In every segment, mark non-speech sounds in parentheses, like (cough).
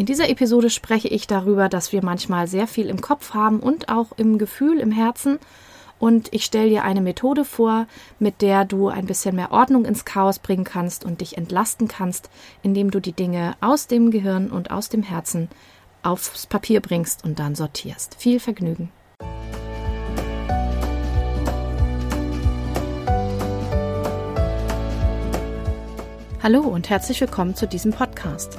In dieser Episode spreche ich darüber, dass wir manchmal sehr viel im Kopf haben und auch im Gefühl, im Herzen. Und ich stelle dir eine Methode vor, mit der du ein bisschen mehr Ordnung ins Chaos bringen kannst und dich entlasten kannst, indem du die Dinge aus dem Gehirn und aus dem Herzen aufs Papier bringst und dann sortierst. Viel Vergnügen. Hallo und herzlich willkommen zu diesem Podcast.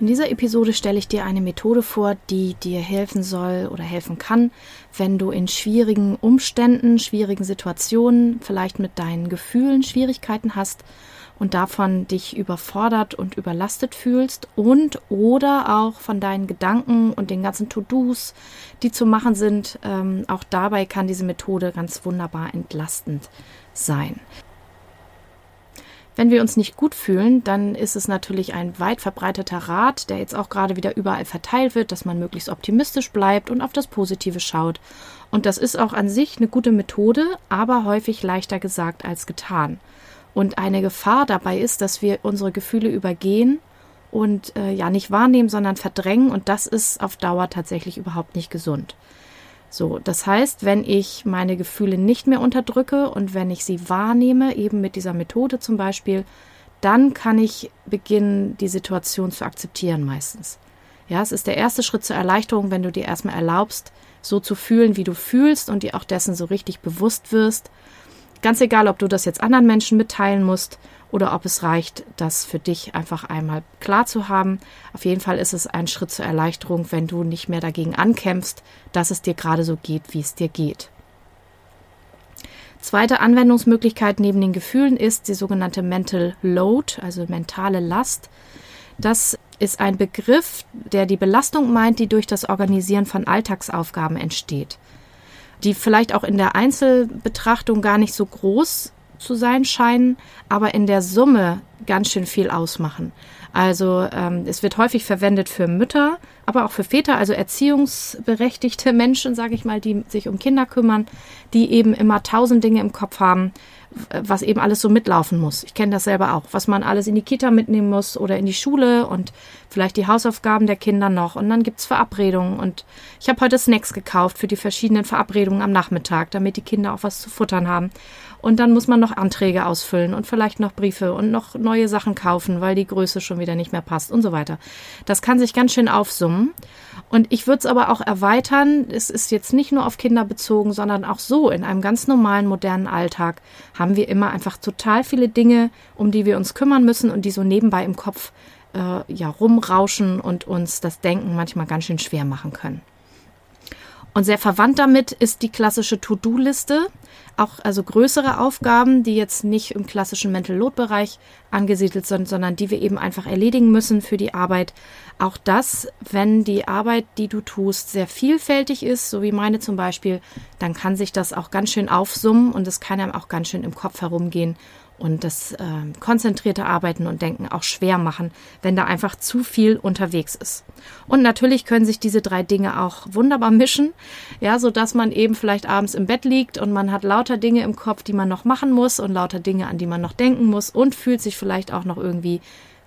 In dieser Episode stelle ich dir eine Methode vor, die dir helfen soll oder helfen kann, wenn du in schwierigen Umständen, schwierigen Situationen, vielleicht mit deinen Gefühlen Schwierigkeiten hast und davon dich überfordert und überlastet fühlst und oder auch von deinen Gedanken und den ganzen To-Dos, die zu machen sind. Ähm, auch dabei kann diese Methode ganz wunderbar entlastend sein. Wenn wir uns nicht gut fühlen, dann ist es natürlich ein weit verbreiteter Rat, der jetzt auch gerade wieder überall verteilt wird, dass man möglichst optimistisch bleibt und auf das Positive schaut. Und das ist auch an sich eine gute Methode, aber häufig leichter gesagt als getan. Und eine Gefahr dabei ist, dass wir unsere Gefühle übergehen und äh, ja nicht wahrnehmen, sondern verdrängen. Und das ist auf Dauer tatsächlich überhaupt nicht gesund. So, das heißt, wenn ich meine Gefühle nicht mehr unterdrücke und wenn ich sie wahrnehme, eben mit dieser Methode zum Beispiel, dann kann ich beginnen, die Situation zu akzeptieren meistens. Ja, es ist der erste Schritt zur Erleichterung, wenn du dir erstmal erlaubst, so zu fühlen, wie du fühlst und dir auch dessen so richtig bewusst wirst. Ganz egal, ob du das jetzt anderen Menschen mitteilen musst oder ob es reicht, das für dich einfach einmal klar zu haben. Auf jeden Fall ist es ein Schritt zur Erleichterung, wenn du nicht mehr dagegen ankämpfst, dass es dir gerade so geht, wie es dir geht. Zweite Anwendungsmöglichkeit neben den Gefühlen ist die sogenannte Mental Load, also mentale Last. Das ist ein Begriff, der die Belastung meint, die durch das Organisieren von Alltagsaufgaben entsteht, die vielleicht auch in der Einzelbetrachtung gar nicht so groß zu sein scheinen, aber in der Summe ganz schön viel ausmachen. Also ähm, es wird häufig verwendet für Mütter, aber auch für Väter, also erziehungsberechtigte Menschen, sage ich mal, die sich um Kinder kümmern, die eben immer tausend Dinge im Kopf haben, was eben alles so mitlaufen muss. Ich kenne das selber auch, was man alles in die Kita mitnehmen muss oder in die Schule und vielleicht die Hausaufgaben der Kinder noch. Und dann gibt's Verabredungen. Und ich habe heute Snacks gekauft für die verschiedenen Verabredungen am Nachmittag, damit die Kinder auch was zu futtern haben. Und dann muss man noch Anträge ausfüllen und vielleicht noch Briefe und noch neue Sachen kaufen, weil die Größe schon wieder nicht mehr passt und so weiter. Das kann sich ganz schön aufsummen. Und ich würde es aber auch erweitern. Es ist jetzt nicht nur auf Kinder bezogen, sondern auch so in einem ganz normalen, modernen Alltag haben wir immer einfach total viele Dinge, um die wir uns kümmern müssen und die so nebenbei im Kopf äh, ja rumrauschen und uns das Denken manchmal ganz schön schwer machen können. Und sehr verwandt damit ist die klassische To-Do-Liste. Auch also größere Aufgaben, die jetzt nicht im klassischen Mental Load-Bereich angesiedelt sind, sondern die wir eben einfach erledigen müssen für die Arbeit. Auch das, wenn die Arbeit, die du tust, sehr vielfältig ist, so wie meine zum Beispiel, dann kann sich das auch ganz schön aufsummen und es kann einem auch ganz schön im Kopf herumgehen und das äh, konzentrierte Arbeiten und Denken auch schwer machen, wenn da einfach zu viel unterwegs ist. Und natürlich können sich diese drei Dinge auch wunderbar mischen, ja, so dass man eben vielleicht abends im Bett liegt und man hat lauter Dinge im Kopf, die man noch machen muss und lauter Dinge, an die man noch denken muss und fühlt sich vielleicht auch noch irgendwie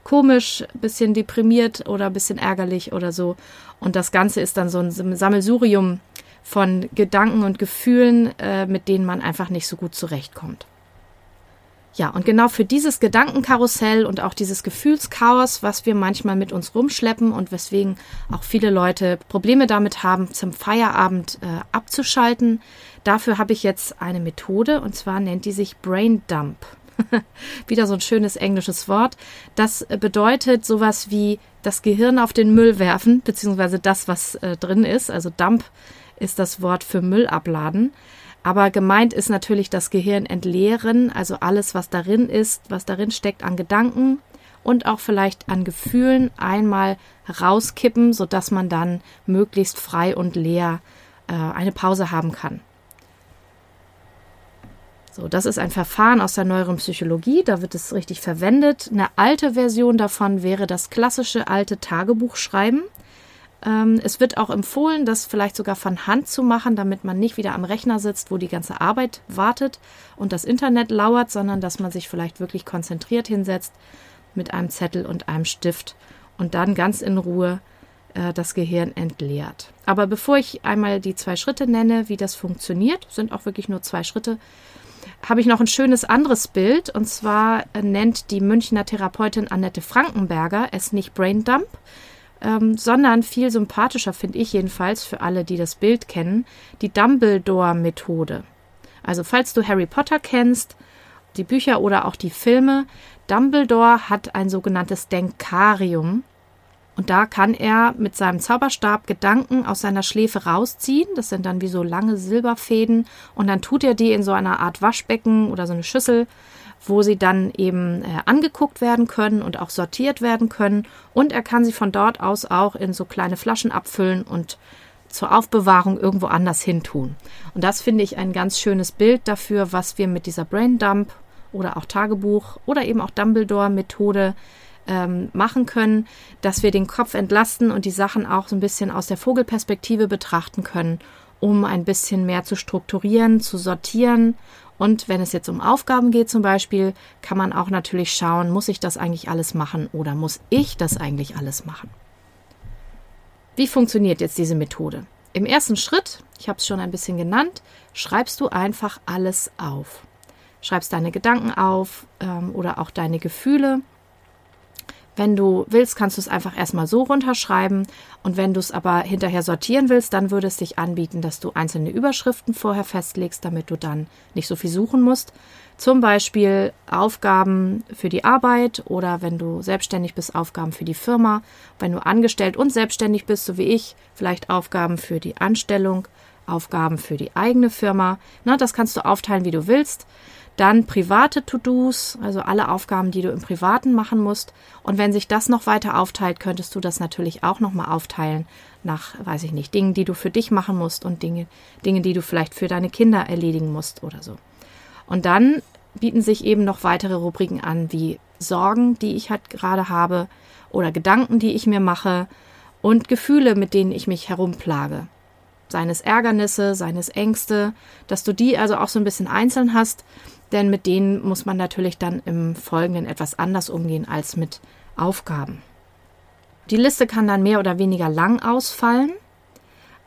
komisch, bisschen deprimiert oder bisschen ärgerlich oder so. Und das Ganze ist dann so ein Sammelsurium von Gedanken und Gefühlen, äh, mit denen man einfach nicht so gut zurechtkommt. Ja, und genau für dieses Gedankenkarussell und auch dieses Gefühlschaos, was wir manchmal mit uns rumschleppen und weswegen auch viele Leute Probleme damit haben, zum Feierabend äh, abzuschalten, dafür habe ich jetzt eine Methode und zwar nennt die sich Brain Dump. (laughs) Wieder so ein schönes englisches Wort. Das bedeutet sowas wie das Gehirn auf den Müll werfen, beziehungsweise das, was äh, drin ist. Also Dump ist das Wort für Müll abladen. Aber gemeint ist natürlich das Gehirn entleeren, also alles, was darin ist, was darin steckt an Gedanken und auch vielleicht an Gefühlen einmal rauskippen, sodass man dann möglichst frei und leer äh, eine Pause haben kann. So, das ist ein Verfahren aus der neueren Psychologie, da wird es richtig verwendet. Eine alte Version davon wäre das klassische alte Tagebuchschreiben. Ähm, es wird auch empfohlen, das vielleicht sogar von Hand zu machen, damit man nicht wieder am Rechner sitzt, wo die ganze Arbeit wartet und das Internet lauert, sondern dass man sich vielleicht wirklich konzentriert hinsetzt mit einem Zettel und einem Stift und dann ganz in Ruhe äh, das Gehirn entleert. Aber bevor ich einmal die zwei Schritte nenne, wie das funktioniert, sind auch wirklich nur zwei Schritte, habe ich noch ein schönes anderes Bild. Und zwar äh, nennt die Münchner Therapeutin Annette Frankenberger es nicht Braindump, ähm, sondern viel sympathischer, finde ich jedenfalls, für alle, die das Bild kennen, die Dumbledore-Methode. Also falls du Harry Potter kennst, die Bücher oder auch die Filme, Dumbledore hat ein sogenanntes Denkarium. Und da kann er mit seinem Zauberstab Gedanken aus seiner Schläfe rausziehen. Das sind dann wie so lange Silberfäden. Und dann tut er die in so einer Art Waschbecken oder so eine Schüssel, wo sie dann eben äh, angeguckt werden können und auch sortiert werden können. Und er kann sie von dort aus auch in so kleine Flaschen abfüllen und zur Aufbewahrung irgendwo anders hin tun. Und das finde ich ein ganz schönes Bild dafür, was wir mit dieser Brain Dump oder auch Tagebuch oder eben auch Dumbledore-Methode ähm, machen können, dass wir den Kopf entlasten und die Sachen auch so ein bisschen aus der Vogelperspektive betrachten können, um ein bisschen mehr zu strukturieren, zu sortieren. Und wenn es jetzt um Aufgaben geht zum Beispiel, kann man auch natürlich schauen, muss ich das eigentlich alles machen oder muss ich das eigentlich alles machen? Wie funktioniert jetzt diese Methode? Im ersten Schritt, ich habe es schon ein bisschen genannt, schreibst du einfach alles auf. Schreibst deine Gedanken auf ähm, oder auch deine Gefühle wenn du willst, kannst du es einfach erstmal so runterschreiben. Und wenn du es aber hinterher sortieren willst, dann würde es sich anbieten, dass du einzelne Überschriften vorher festlegst, damit du dann nicht so viel suchen musst. Zum Beispiel Aufgaben für die Arbeit oder wenn du selbstständig bist, Aufgaben für die Firma. Wenn du angestellt und selbstständig bist, so wie ich, vielleicht Aufgaben für die Anstellung, Aufgaben für die eigene Firma. Na, das kannst du aufteilen, wie du willst. Dann private To-Dos, also alle Aufgaben, die du im Privaten machen musst. Und wenn sich das noch weiter aufteilt, könntest du das natürlich auch nochmal aufteilen nach, weiß ich nicht, Dingen, die du für dich machen musst und Dinge, Dinge, die du vielleicht für deine Kinder erledigen musst oder so. Und dann bieten sich eben noch weitere Rubriken an, wie Sorgen, die ich halt gerade habe oder Gedanken, die ich mir mache und Gefühle, mit denen ich mich herumplage. Seines Ärgernisse, seines Ängste, dass du die also auch so ein bisschen einzeln hast denn mit denen muss man natürlich dann im Folgenden etwas anders umgehen als mit Aufgaben. Die Liste kann dann mehr oder weniger lang ausfallen,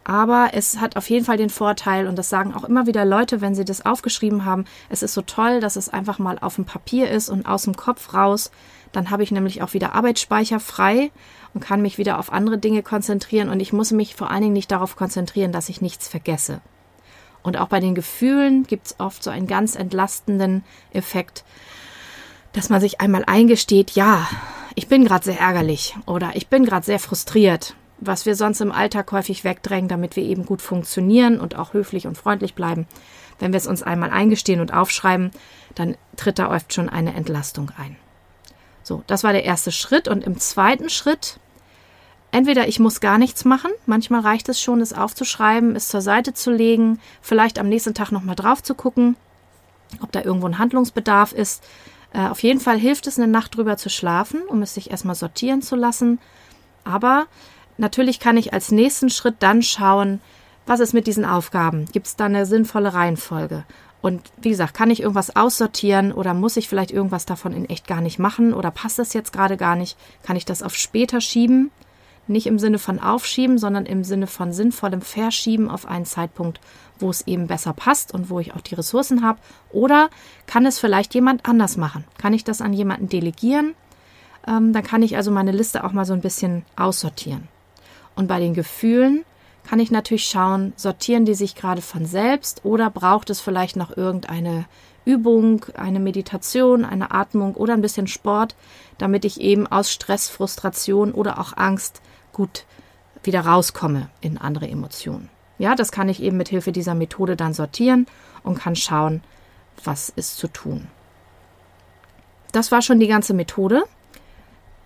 aber es hat auf jeden Fall den Vorteil, und das sagen auch immer wieder Leute, wenn sie das aufgeschrieben haben, es ist so toll, dass es einfach mal auf dem Papier ist und aus dem Kopf raus. Dann habe ich nämlich auch wieder Arbeitsspeicher frei und kann mich wieder auf andere Dinge konzentrieren und ich muss mich vor allen Dingen nicht darauf konzentrieren, dass ich nichts vergesse. Und auch bei den Gefühlen gibt es oft so einen ganz entlastenden Effekt, dass man sich einmal eingesteht, ja, ich bin gerade sehr ärgerlich oder ich bin gerade sehr frustriert, was wir sonst im Alltag häufig wegdrängen, damit wir eben gut funktionieren und auch höflich und freundlich bleiben. Wenn wir es uns einmal eingestehen und aufschreiben, dann tritt da oft schon eine Entlastung ein. So, das war der erste Schritt. Und im zweiten Schritt Entweder ich muss gar nichts machen, manchmal reicht es schon, es aufzuschreiben, es zur Seite zu legen, vielleicht am nächsten Tag nochmal drauf zu gucken, ob da irgendwo ein Handlungsbedarf ist. Äh, auf jeden Fall hilft es, eine Nacht drüber zu schlafen, um es sich erstmal sortieren zu lassen. Aber natürlich kann ich als nächsten Schritt dann schauen, was ist mit diesen Aufgaben? Gibt es da eine sinnvolle Reihenfolge? Und wie gesagt, kann ich irgendwas aussortieren oder muss ich vielleicht irgendwas davon in echt gar nicht machen oder passt das jetzt gerade gar nicht? Kann ich das auf später schieben? Nicht im Sinne von aufschieben, sondern im Sinne von sinnvollem Verschieben auf einen Zeitpunkt, wo es eben besser passt und wo ich auch die Ressourcen habe. Oder kann es vielleicht jemand anders machen? Kann ich das an jemanden delegieren? Ähm, dann kann ich also meine Liste auch mal so ein bisschen aussortieren. Und bei den Gefühlen kann ich natürlich schauen, sortieren die sich gerade von selbst oder braucht es vielleicht noch irgendeine Übung, eine Meditation, eine Atmung oder ein bisschen Sport, damit ich eben aus Stress, Frustration oder auch Angst gut wieder rauskomme in andere Emotionen. Ja, das kann ich eben mit Hilfe dieser Methode dann sortieren und kann schauen, was ist zu tun. Das war schon die ganze Methode.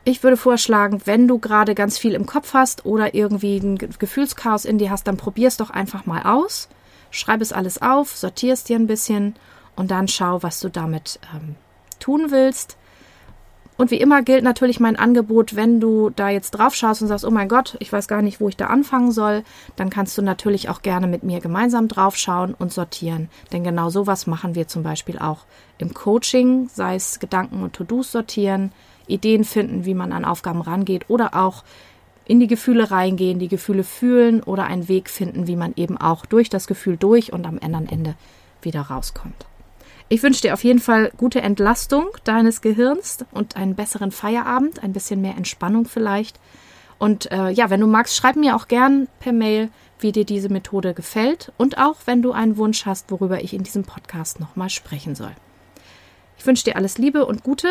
Ich würde vorschlagen, wenn du gerade ganz viel im Kopf hast oder irgendwie ein Gefühlschaos in dir hast, dann probier es doch einfach mal aus. Schreib es alles auf, sortier es dir ein bisschen und dann schau, was du damit ähm, tun willst. Und wie immer gilt natürlich mein Angebot, wenn du da jetzt drauf schaust und sagst, oh mein Gott, ich weiß gar nicht, wo ich da anfangen soll, dann kannst du natürlich auch gerne mit mir gemeinsam drauf schauen und sortieren. Denn genau sowas machen wir zum Beispiel auch im Coaching, sei es Gedanken und To-Dos sortieren, Ideen finden, wie man an Aufgaben rangeht oder auch in die Gefühle reingehen, die Gefühle fühlen oder einen Weg finden, wie man eben auch durch das Gefühl durch und am anderen Ende wieder rauskommt. Ich wünsche dir auf jeden Fall gute Entlastung deines Gehirns und einen besseren Feierabend, ein bisschen mehr Entspannung vielleicht. Und äh, ja, wenn du magst, schreib mir auch gern per Mail, wie dir diese Methode gefällt und auch, wenn du einen Wunsch hast, worüber ich in diesem Podcast nochmal sprechen soll. Ich wünsche dir alles Liebe und Gute.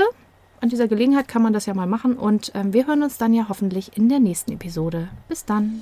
An dieser Gelegenheit kann man das ja mal machen und ähm, wir hören uns dann ja hoffentlich in der nächsten Episode. Bis dann.